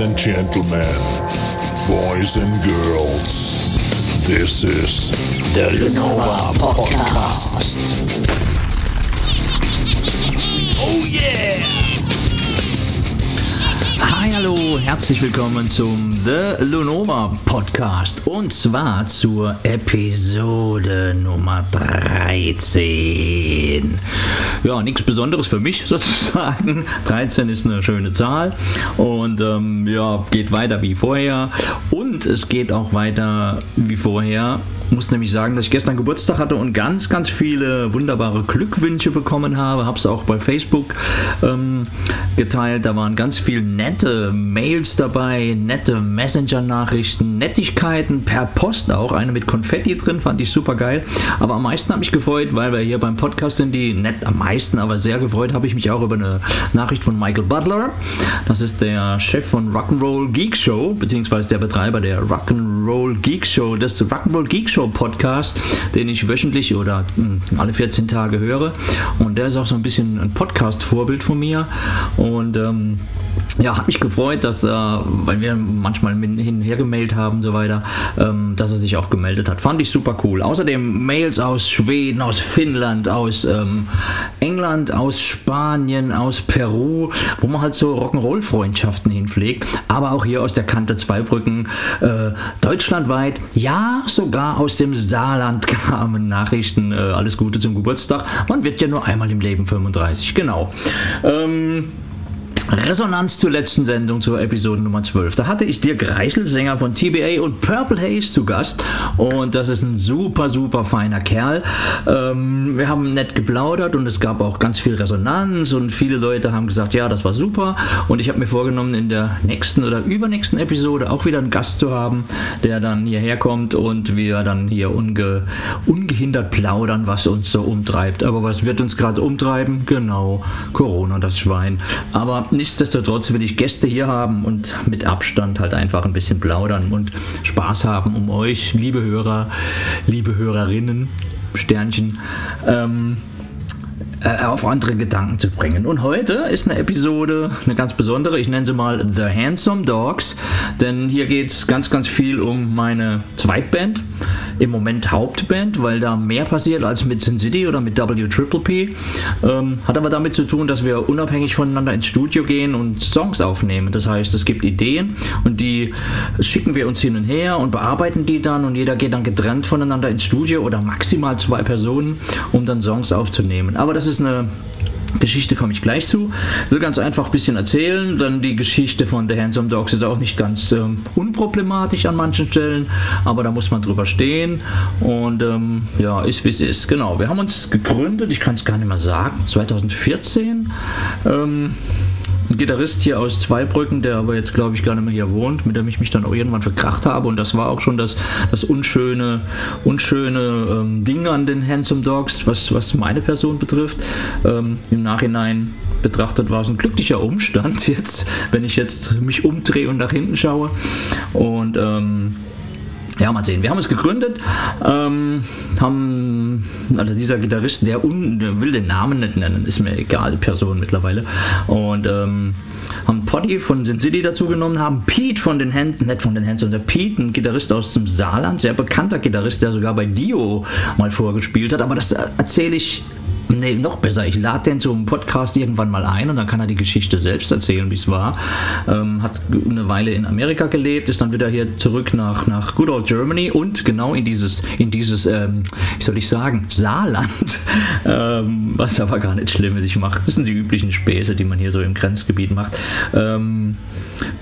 And gentlemen, boys and girls, this is The Lenova Podcast. Oh yeah! Hi, hallo, herzlich willkommen zum The Lunova Podcast. Und zwar zur Episode Nummer 13. Ja, nichts Besonderes für mich sozusagen. 13 ist eine schöne Zahl. Und ähm, ja, geht weiter wie vorher. Und es geht auch weiter wie vorher muss nämlich sagen, dass ich gestern Geburtstag hatte und ganz, ganz viele wunderbare Glückwünsche bekommen habe. Habe es auch bei Facebook ähm, geteilt. Da waren ganz viele nette Mails dabei, nette Messenger-Nachrichten, Nettigkeiten per Post auch. Eine mit Konfetti drin, fand ich super geil. Aber am meisten habe ich gefreut, weil wir hier beim Podcast sind, die nett am meisten, aber sehr gefreut habe ich mich auch über eine Nachricht von Michael Butler. Das ist der Chef von Rock'n'Roll Geek Show, beziehungsweise der Betreiber der Rock'n'Roll Geek Show, des Rock'n'Roll Geek Show Podcast, den ich wöchentlich oder mh, alle 14 Tage höre. Und der ist auch so ein bisschen ein Podcast-Vorbild von mir. Und ähm, ja, hat mich gefreut, dass, äh, weil wir manchmal hin und her gemailt haben und so weiter, ähm, dass er sich auch gemeldet hat. Fand ich super cool. Außerdem Mails aus Schweden, aus Finnland, aus ähm, England, aus Spanien, aus Peru, wo man halt so Rock'n'Roll-Freundschaften hinpflegt. Aber auch hier aus der Kante Zweibrücken, äh, deutschlandweit, ja, sogar aus dem Saarland kamen Nachrichten. Äh, alles Gute zum Geburtstag. Man wird ja nur einmal im Leben 35, genau. Ähm, Resonanz zur letzten Sendung, zur Episode Nummer 12. Da hatte ich Dirk Reichel, Sänger von TBA und Purple Haze zu Gast. Und das ist ein super, super feiner Kerl. Ähm, wir haben nett geplaudert und es gab auch ganz viel Resonanz und viele Leute haben gesagt, ja, das war super. Und ich habe mir vorgenommen, in der nächsten oder übernächsten Episode auch wieder einen Gast zu haben, der dann hierher kommt und wir dann hier unge ungehindert plaudern, was uns so umtreibt. Aber was wird uns gerade umtreiben? Genau, Corona, das Schwein. Aber nichtsdestotrotz will ich Gäste hier haben und mit Abstand halt einfach ein bisschen plaudern und Spaß haben, um euch, liebe Hörer, liebe Hörerinnen, Sternchen, ähm, äh, auf andere Gedanken zu bringen. Und heute ist eine Episode, eine ganz besondere, ich nenne sie mal The Handsome Dogs, denn hier geht es ganz, ganz viel um meine Zweitband, im Moment Hauptband, weil da mehr passiert als mit Sin City oder mit W Triple P. Ähm, hat aber damit zu tun, dass wir unabhängig voneinander ins Studio gehen und Songs aufnehmen. Das heißt, es gibt Ideen und die schicken wir uns hin und her und bearbeiten die dann und jeder geht dann getrennt voneinander ins Studio oder maximal zwei Personen, um dann Songs aufzunehmen. Aber das ist eine Geschichte komme ich gleich zu. Will ganz einfach ein bisschen erzählen. Dann die Geschichte von The Handsome Dogs ist auch nicht ganz ähm, unproblematisch an manchen Stellen, aber da muss man drüber stehen. Und ähm, ja, ist wie es ist. Genau, wir haben uns gegründet, ich kann es gar nicht mehr sagen, 2014. Ähm, ein Gitarrist hier aus Zweibrücken, der aber jetzt glaube ich gar nicht mehr hier wohnt, mit dem ich mich dann auch irgendwann verkracht habe und das war auch schon das, das unschöne, unschöne ähm, Ding an den Handsome Dogs, was, was meine Person betrifft. Ähm, Im Nachhinein betrachtet war es ein glücklicher Umstand jetzt, wenn ich jetzt mich umdrehe und nach hinten schaue und ähm, ja, mal sehen. Wir haben es gegründet, ähm, haben, also dieser Gitarrist, der, un, der will den Namen nicht nennen, ist mir egal, Person mittlerweile. Und ähm, haben Poddy von Sin City dazu genommen, haben Pete von den Hands, nicht von den Hands, sondern Pete, ein Gitarrist aus dem Saarland, sehr bekannter Gitarrist, der sogar bei Dio mal vorgespielt hat, aber das erzähle ich Nee, noch besser. Ich lade den zum Podcast irgendwann mal ein und dann kann er die Geschichte selbst erzählen, wie es war. Ähm, hat eine Weile in Amerika gelebt, ist dann wieder hier zurück nach, nach Good Old Germany und genau in dieses, in dieses ähm, wie soll ich sagen, Saarland, ähm, was aber gar nicht schlimm ist. Ich mache, das sind die üblichen Späße, die man hier so im Grenzgebiet macht. Ähm,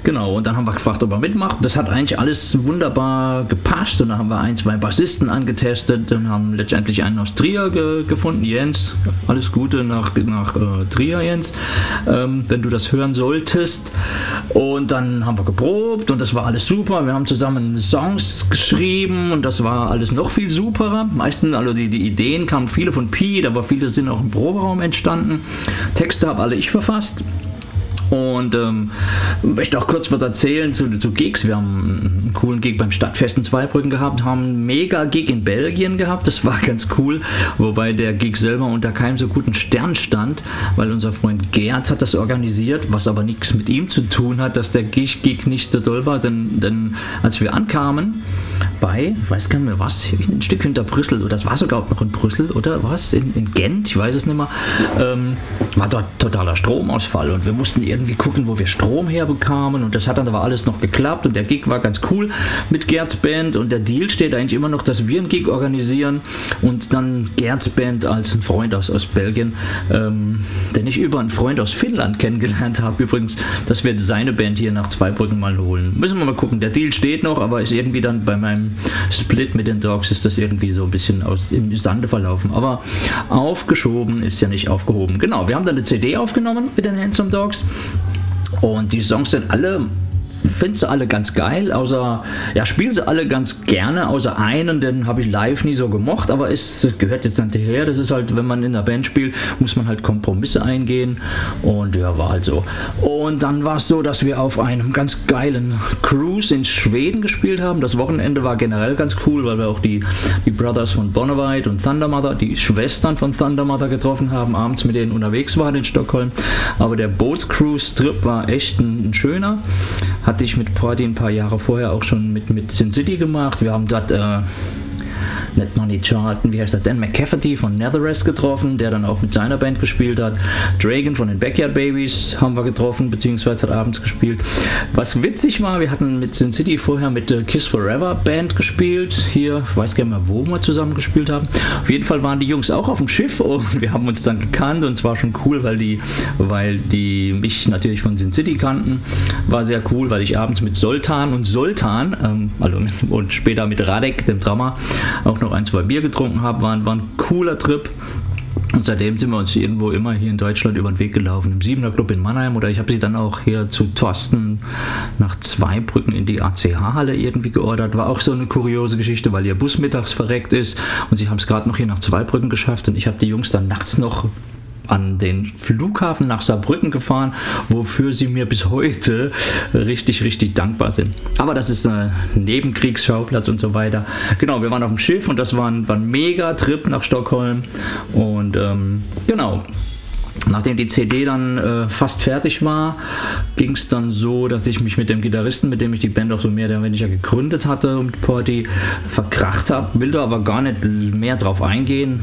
genau, und dann haben wir gefragt, ob er mitmacht. Das hat eigentlich alles wunderbar gepasst und dann haben wir ein, zwei Bassisten angetestet und haben letztendlich einen aus Trier ge gefunden, Jens, alles Gute nach, nach äh, Trier, Jens, ähm, wenn du das hören solltest. Und dann haben wir geprobt und das war alles super. Wir haben zusammen Songs geschrieben und das war alles noch viel superer. Meistens, also die, die Ideen kamen viele von Pete, aber viele sind auch im Proberaum entstanden. Texte habe alle ich verfasst. Und ähm, möchte auch kurz was erzählen zu, zu Gigs. Wir haben einen coolen Gig beim Stadtfest in Zweibrücken gehabt, haben einen mega Gig in Belgien gehabt. Das war ganz cool, wobei der Gig selber unter keinem so guten Stern stand, weil unser Freund Gerd hat das organisiert, was aber nichts mit ihm zu tun hat, dass der Gig, Gig nicht so doll war. Denn, denn als wir ankamen bei, ich weiß gar nicht mehr was, ein Stück hinter Brüssel, oder das war sogar noch in Brüssel, oder was? In, in Gent, ich weiß es nicht mehr, ähm, war dort totaler Stromausfall und wir mussten irgendwie gucken, wo wir Strom herbekamen und das hat dann aber alles noch geklappt und der Gig war ganz cool mit Gerds Band und der Deal steht eigentlich immer noch, dass wir einen Gig organisieren und dann Gerds Band als ein Freund aus, aus Belgien, ähm, den ich über einen Freund aus Finnland kennengelernt habe übrigens, dass wir seine Band hier nach Zweibrücken mal holen. Müssen wir mal gucken, der Deal steht noch, aber ist irgendwie dann bei meinem Split mit den Dogs ist das irgendwie so ein bisschen aus, im Sande verlaufen. Aber aufgeschoben ist ja nicht aufgehoben. Genau, wir haben dann eine CD aufgenommen mit den Handsome Dogs und die Songs sind alle finde sie alle ganz geil, außer, ja, spielen sie alle ganz gerne, außer einen, den habe ich live nie so gemocht, aber es gehört jetzt nicht her. Das ist halt, wenn man in der Band spielt, muss man halt Kompromisse eingehen und ja, war halt so. Und dann war es so, dass wir auf einem ganz geilen Cruise in Schweden gespielt haben. Das Wochenende war generell ganz cool, weil wir auch die, die Brothers von Bonavide und Thunder Mother, die Schwestern von Thunder Mother getroffen haben, abends mit denen unterwegs waren in Stockholm. Aber der Bootscruise-Trip war echt ein, ein schöner. Hatte ich mit Porty ein paar Jahre vorher auch schon mit, mit Sin City gemacht. Wir haben dort äh, nicht Money Charlton, wie heißt der, Dan McCafferty von Netherrest getroffen, der dann auch mit seiner Band gespielt hat. Dragon von den Backyard Babies haben wir getroffen, beziehungsweise hat abends gespielt. Was witzig war, wir hatten mit Sin City vorher mit der Kiss Forever Band gespielt. Hier, ich weiß gar nicht mehr, wo wir zusammen gespielt haben. Auf jeden Fall waren die Jungs auch auf dem Schiff und wir haben uns dann gekannt und es war schon cool, weil die, weil die mich natürlich von Sin City kannten. War sehr cool, weil ich abends mit Soltan und Soltan, ähm, also und später mit Radek, dem Drama, auch noch noch ein, zwei Bier getrunken habe, war, war ein cooler Trip. Und seitdem sind wir uns irgendwo immer hier in Deutschland über den Weg gelaufen. Im Siebener Club in Mannheim oder ich habe sie dann auch hier zu Thorsten nach Zweibrücken in die ACH-Halle irgendwie geordert. War auch so eine kuriose Geschichte, weil ihr Bus mittags verreckt ist und sie haben es gerade noch hier nach Zweibrücken geschafft und ich habe die Jungs dann nachts noch an den Flughafen nach Saarbrücken gefahren, wofür sie mir bis heute richtig, richtig dankbar sind. Aber das ist ein Nebenkriegsschauplatz und so weiter. Genau, wir waren auf dem Schiff und das war ein, war ein Mega-Trip nach Stockholm. Und ähm, genau, Nachdem die CD dann äh, fast fertig war, ging es dann so, dass ich mich mit dem Gitarristen, mit dem ich die Band auch so mehr oder weniger gegründet hatte, mit Porty, verkracht habe. Will da aber gar nicht mehr drauf eingehen.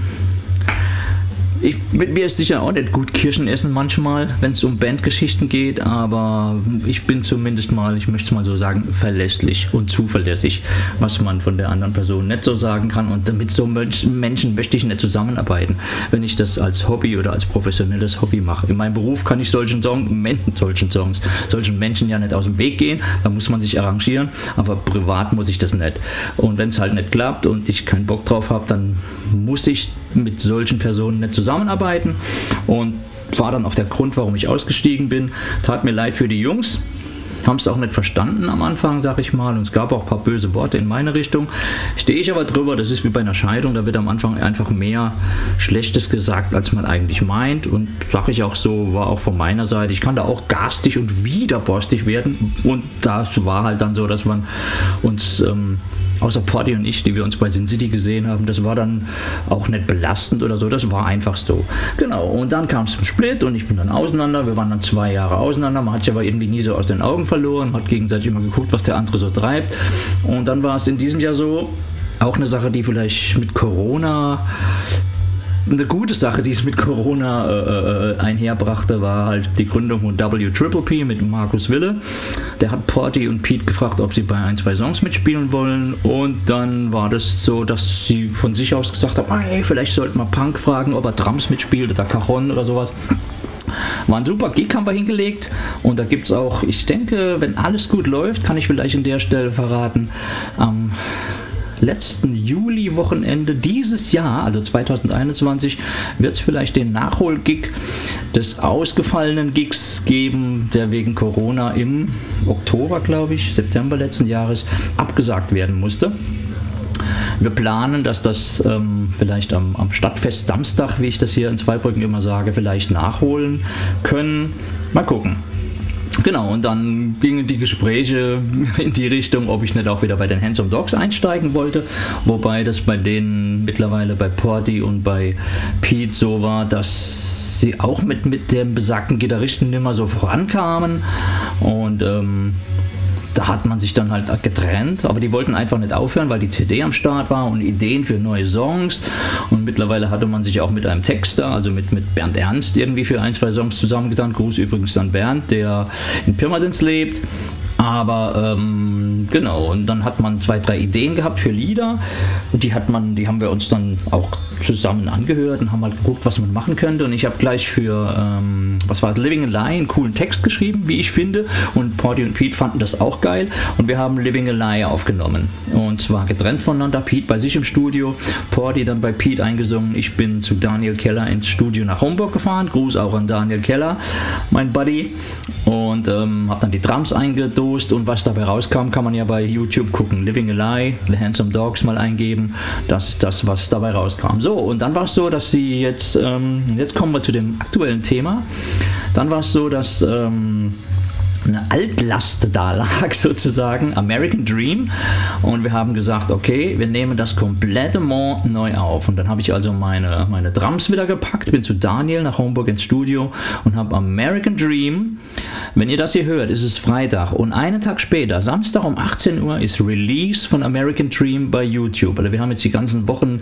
Ich, mit mir ist sicher auch nicht gut Kirschen essen manchmal, wenn es um Bandgeschichten geht, aber ich bin zumindest mal, ich möchte es mal so sagen, verlässlich und zuverlässig, was man von der anderen Person nicht so sagen kann. Und mit so Menschen möchte ich nicht zusammenarbeiten, wenn ich das als Hobby oder als professionelles Hobby mache. In meinem Beruf kann ich solchen, Song, solchen Songs, solchen Menschen ja nicht aus dem Weg gehen, da muss man sich arrangieren, aber privat muss ich das nicht. Und wenn es halt nicht klappt und ich keinen Bock drauf habe, dann muss ich mit solchen Personen nicht zusammenarbeiten und war dann auch der Grund, warum ich ausgestiegen bin. Tat mir leid für die Jungs, haben es auch nicht verstanden am Anfang, sag ich mal. Und es gab auch ein paar böse Worte in meine Richtung. Stehe ich aber drüber, das ist wie bei einer Scheidung, da wird am Anfang einfach mehr Schlechtes gesagt, als man eigentlich meint. Und sag ich auch so, war auch von meiner Seite. Ich kann da auch garstig und widerborstig werden. Und das war halt dann so, dass man uns ähm, außer Porty und ich, die wir uns bei Sin City gesehen haben, das war dann auch nicht belastend oder so, das war einfach so. Genau, und dann kam es zum Split und ich bin dann auseinander, wir waren dann zwei Jahre auseinander, man hat sich aber irgendwie nie so aus den Augen verloren, hat gegenseitig immer geguckt, was der andere so treibt. Und dann war es in diesem Jahr so, auch eine Sache, die vielleicht mit Corona eine gute Sache, die es mit Corona äh, äh, einherbrachte, war halt die Gründung von W Triple P mit Markus Wille. Der hat Porty und Pete gefragt, ob sie bei ein, zwei Songs mitspielen wollen. Und dann war das so, dass sie von sich aus gesagt haben, hey, vielleicht sollten wir Punk fragen, ob er Drums mitspielt oder Cajon oder sowas. War ein super Gig, haben wir hingelegt. Und da gibt es auch, ich denke, wenn alles gut läuft, kann ich vielleicht an der Stelle verraten, am letzten Juli-Wochenende dieses Jahr, also 2021, wird es vielleicht den Nachholgig des ausgefallenen Gigs geben, der wegen Corona im Oktober, glaube ich, September letzten Jahres abgesagt werden musste. Wir planen, dass das ähm, vielleicht am, am, Stadtfest Samstag, wie ich das hier in Zweibrücken immer sage, vielleicht nachholen können. Mal gucken. Genau, und dann gingen die Gespräche in die Richtung, ob ich nicht auch wieder bei den Handsome Dogs einsteigen wollte. Wobei das bei denen mittlerweile bei Porty und bei Pete so war, dass sie auch mit, mit dem besagten Gitarristen mehr so vorankamen. Und ähm, da hat man sich dann halt getrennt, aber die wollten einfach nicht aufhören, weil die CD am Start war und Ideen für neue Songs. Und mittlerweile hatte man sich auch mit einem Texter, also mit, mit Bernd Ernst, irgendwie für ein, zwei Songs zusammengetan. Gruß übrigens an Bernd, der in Pirmasens lebt. Aber ähm, genau, und dann hat man zwei, drei Ideen gehabt für Lieder. Die hat man, die haben wir uns dann auch zusammen angehört und haben mal geguckt, was man machen könnte. Und ich habe gleich für, ähm, was war es, Living a Lie, einen coolen Text geschrieben, wie ich finde. Und Porty und Pete fanden das auch geil. Und wir haben Living a Lie aufgenommen. Und zwar getrennt voneinander. Pete bei sich im Studio, Porty dann bei Pete eingesungen. Ich bin zu Daniel Keller ins Studio nach Homburg gefahren. Gruß auch an Daniel Keller, mein Buddy. Und ähm, habe dann die Drums eingedost und was dabei rauskam, kann man ja bei YouTube gucken. Living a Lie, The Handsome Dogs mal eingeben. Das ist das, was dabei rauskam. So, und dann war es so, dass sie jetzt, ähm, jetzt kommen wir zu dem aktuellen Thema. Dann war es so, dass ähm, eine Altlast da lag, sozusagen, American Dream. Und wir haben gesagt, okay, wir nehmen das komplette Mont neu auf. Und dann habe ich also meine, meine Drums wieder gepackt, bin zu Daniel nach Homburg ins Studio und habe American Dream. Wenn ihr das hier hört, ist es Freitag. Und einen Tag später, Samstag um 18 Uhr, ist Release von American Dream bei YouTube. Also wir haben jetzt die ganzen Wochen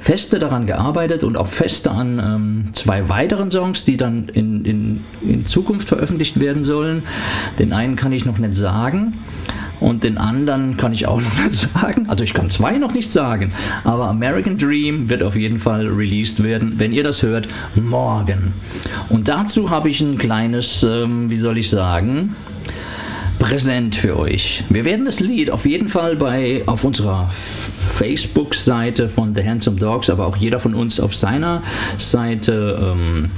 feste daran gearbeitet und auch feste an ähm, zwei weiteren Songs, die dann in, in, in Zukunft veröffentlicht werden sollen. Den einen kann ich noch nicht sagen. Und den anderen kann ich auch noch nicht sagen. Also ich kann zwei noch nicht sagen. Aber American Dream wird auf jeden Fall released werden, wenn ihr das hört, morgen. Und dazu habe ich ein kleines, ähm, wie soll ich sagen, Präsent für euch. Wir werden das Lied auf jeden Fall bei auf unserer Facebook-Seite von The Handsome Dogs, aber auch jeder von uns auf seiner Seite ähm,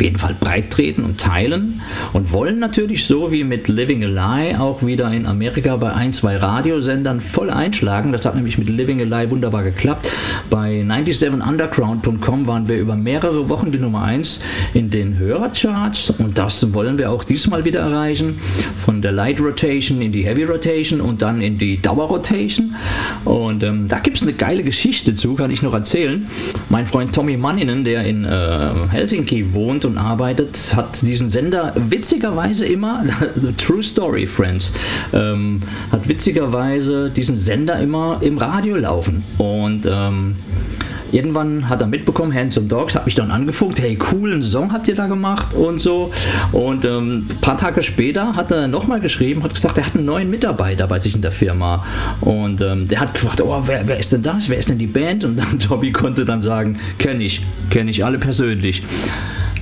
jeden Fall breit treten und teilen und wollen natürlich so wie mit Living a Lie auch wieder in Amerika bei ein, zwei Radiosendern voll einschlagen. Das hat nämlich mit Living a Lie wunderbar geklappt. Bei 97underground.com waren wir über mehrere Wochen die Nummer 1 in den Hörercharts und das wollen wir auch diesmal wieder erreichen. Von der Light Rotation in die Heavy Rotation und dann in die Dauer Rotation. Und ähm, da gibt es eine geile Geschichte zu, kann ich noch erzählen. Mein Freund Tommy Manninen, der in äh, Helsinki wohnt und arbeitet, hat diesen Sender witzigerweise immer, True Story Friends, ähm, hat witzigerweise diesen Sender immer im Radio laufen. Und ähm, irgendwann hat er mitbekommen, Handsome Dogs, hat mich dann angefunkt, hey, coolen Song habt ihr da gemacht und so. Und ähm, ein paar Tage später hat er nochmal geschrieben, hat gesagt, er hat einen neuen Mitarbeiter bei sich in der Firma. Und ähm, der hat gefragt, oh, wer, wer ist denn das? Wer ist denn die Band? Und dann Tobi konnte dann sagen, kenne ich, kenne ich alle persönlich.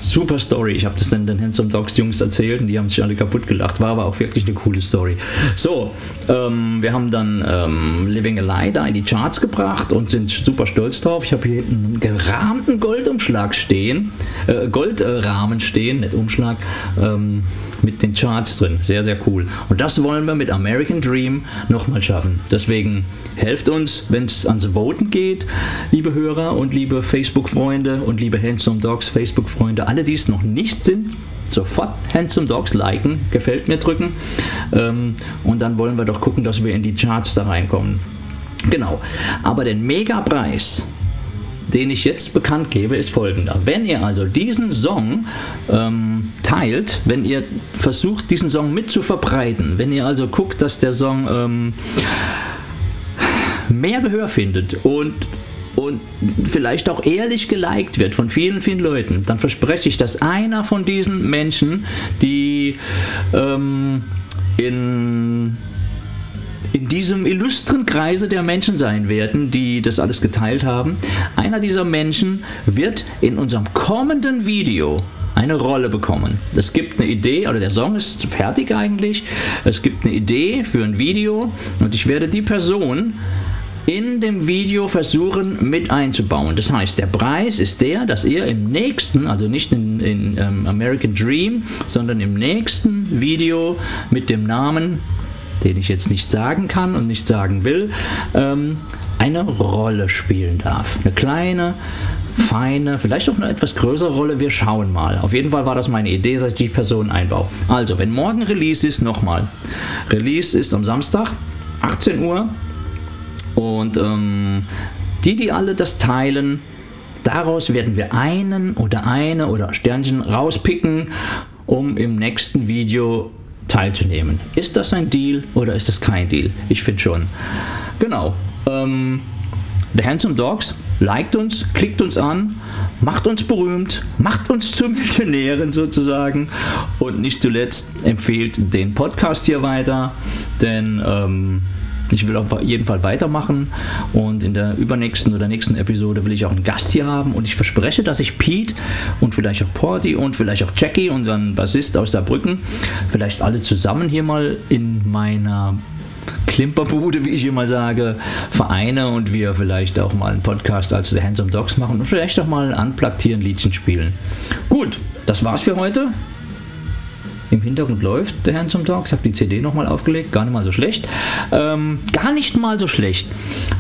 Super Story. Ich habe das dann den Handsome Dogs Jungs erzählt und die haben sich alle kaputt gelacht. War aber auch wirklich eine coole Story. So, ähm, wir haben dann ähm, Living a Lie da in die Charts gebracht und sind super stolz drauf. Ich habe hier einen gerahmten Goldumschlag stehen, äh, Goldrahmen stehen, nicht Umschlag. Ähm, mit den Charts drin. Sehr, sehr cool. Und das wollen wir mit American Dream nochmal schaffen. Deswegen helft uns, wenn es ans Voten geht, liebe Hörer und liebe Facebook-Freunde und liebe Handsome Dogs Facebook-Freunde, alle, die es noch nicht sind, sofort Handsome Dogs liken, gefällt mir drücken. Ähm, und dann wollen wir doch gucken, dass wir in die Charts da reinkommen. Genau. Aber den Megapreis den ich jetzt bekannt gebe, ist folgender. Wenn ihr also diesen Song ähm, teilt, wenn ihr versucht, diesen Song mit zu verbreiten, wenn ihr also guckt, dass der Song ähm, mehr Gehör findet und und vielleicht auch ehrlich geliked wird von vielen, vielen Leuten, dann verspreche ich, dass einer von diesen Menschen, die ähm, in in diesem illustren Kreise der Menschen sein werden, die das alles geteilt haben. Einer dieser Menschen wird in unserem kommenden Video eine Rolle bekommen. Es gibt eine Idee, oder der Song ist fertig eigentlich. Es gibt eine Idee für ein Video und ich werde die Person in dem Video versuchen mit einzubauen. Das heißt, der Preis ist der, dass ihr im nächsten, also nicht in, in um, American Dream, sondern im nächsten Video mit dem Namen den ich jetzt nicht sagen kann und nicht sagen will, ähm, eine Rolle spielen darf. Eine kleine, feine, vielleicht auch eine etwas größere Rolle. Wir schauen mal. Auf jeden Fall war das meine Idee, dass ich die Person einbaue. Also, wenn morgen Release ist, nochmal. Release ist am Samstag, 18 Uhr. Und ähm, die, die alle das teilen, daraus werden wir einen oder eine oder Sternchen rauspicken, um im nächsten Video teilzunehmen. Ist das ein Deal oder ist das kein Deal? Ich finde schon. Genau. Ähm, The Handsome Dogs liked uns, klickt uns an, macht uns berühmt, macht uns zu Millionären sozusagen und nicht zuletzt empfehlt den Podcast hier weiter, denn ähm, ich will auf jeden Fall weitermachen und in der übernächsten oder nächsten Episode will ich auch einen Gast hier haben und ich verspreche, dass ich Pete und vielleicht auch Porty und vielleicht auch Jackie, unseren Bassist aus Saarbrücken, vielleicht alle zusammen hier mal in meiner Klimperbude, wie ich immer sage, vereine und wir vielleicht auch mal einen Podcast als The Handsome Dogs machen und vielleicht auch mal unplugged hier ein Liedchen spielen. Gut, das war's für heute. Im Hintergrund läuft der Handsome Talk. Ich habe die CD nochmal aufgelegt. Gar nicht mal so schlecht. Ähm, gar nicht mal so schlecht.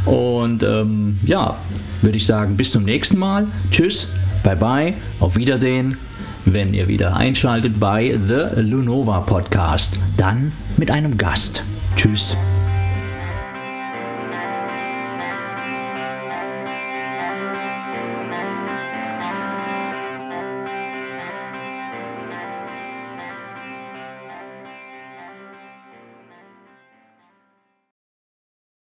Und ähm, ja, würde ich sagen, bis zum nächsten Mal. Tschüss, bye bye, auf Wiedersehen. Wenn ihr wieder einschaltet bei The Lunova Podcast, dann mit einem Gast. Tschüss.